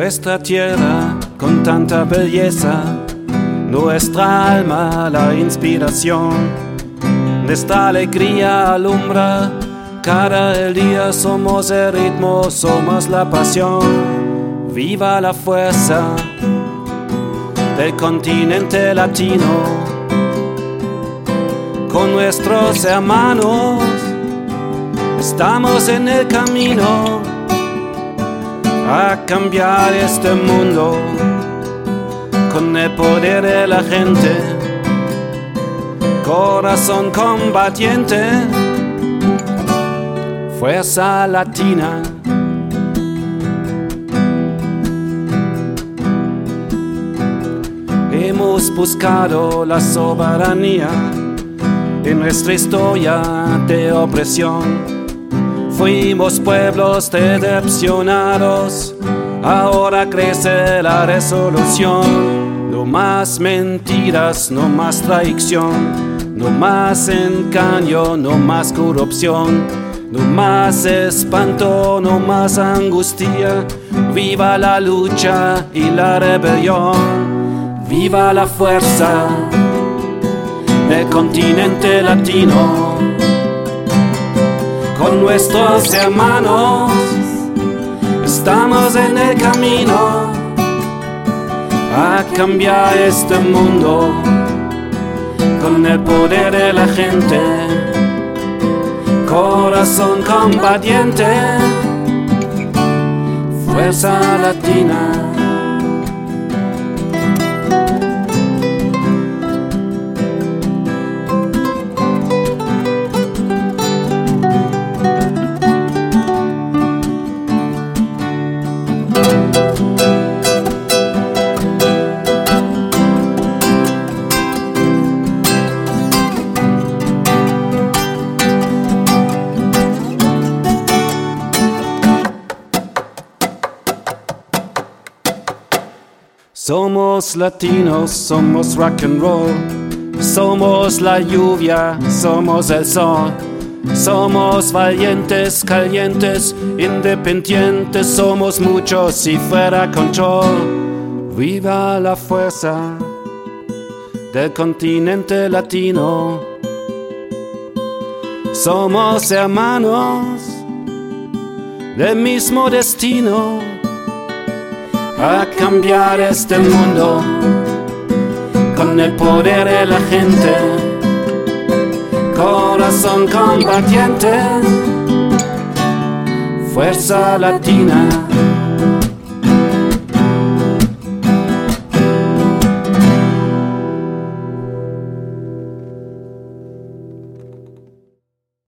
Nuestra tierra con tanta belleza, nuestra alma la inspiración. De esta alegría alumbra cada el día, somos el ritmo, somos la pasión. Viva la fuerza del continente latino con nuestros hermanos. Estamos en el camino cambiar este mundo con el poder de la gente, corazón combatiente, fuerza latina. Hemos buscado la soberanía en nuestra historia de opresión Fuimos pueblos decepcionados, ahora crece la resolución. No más mentiras, no más traición, no más engaño, no más corrupción, no más espanto, no más angustia. Viva la lucha y la rebelión, viva la fuerza del continente latino con nuestros hermanos. Estamos en el camino a cambiar este mundo con el poder de la gente, corazón combatiente, fuerza latina. Somos latinos, somos rock and roll. Somos la lluvia, somos el sol. Somos valientes, calientes, independientes, somos muchos y fuera control. Viva la fuerza del continente latino. Somos hermanos del mismo destino a cambiar este mundo con el poder de la gente, corazón combatiente, fuerza latina.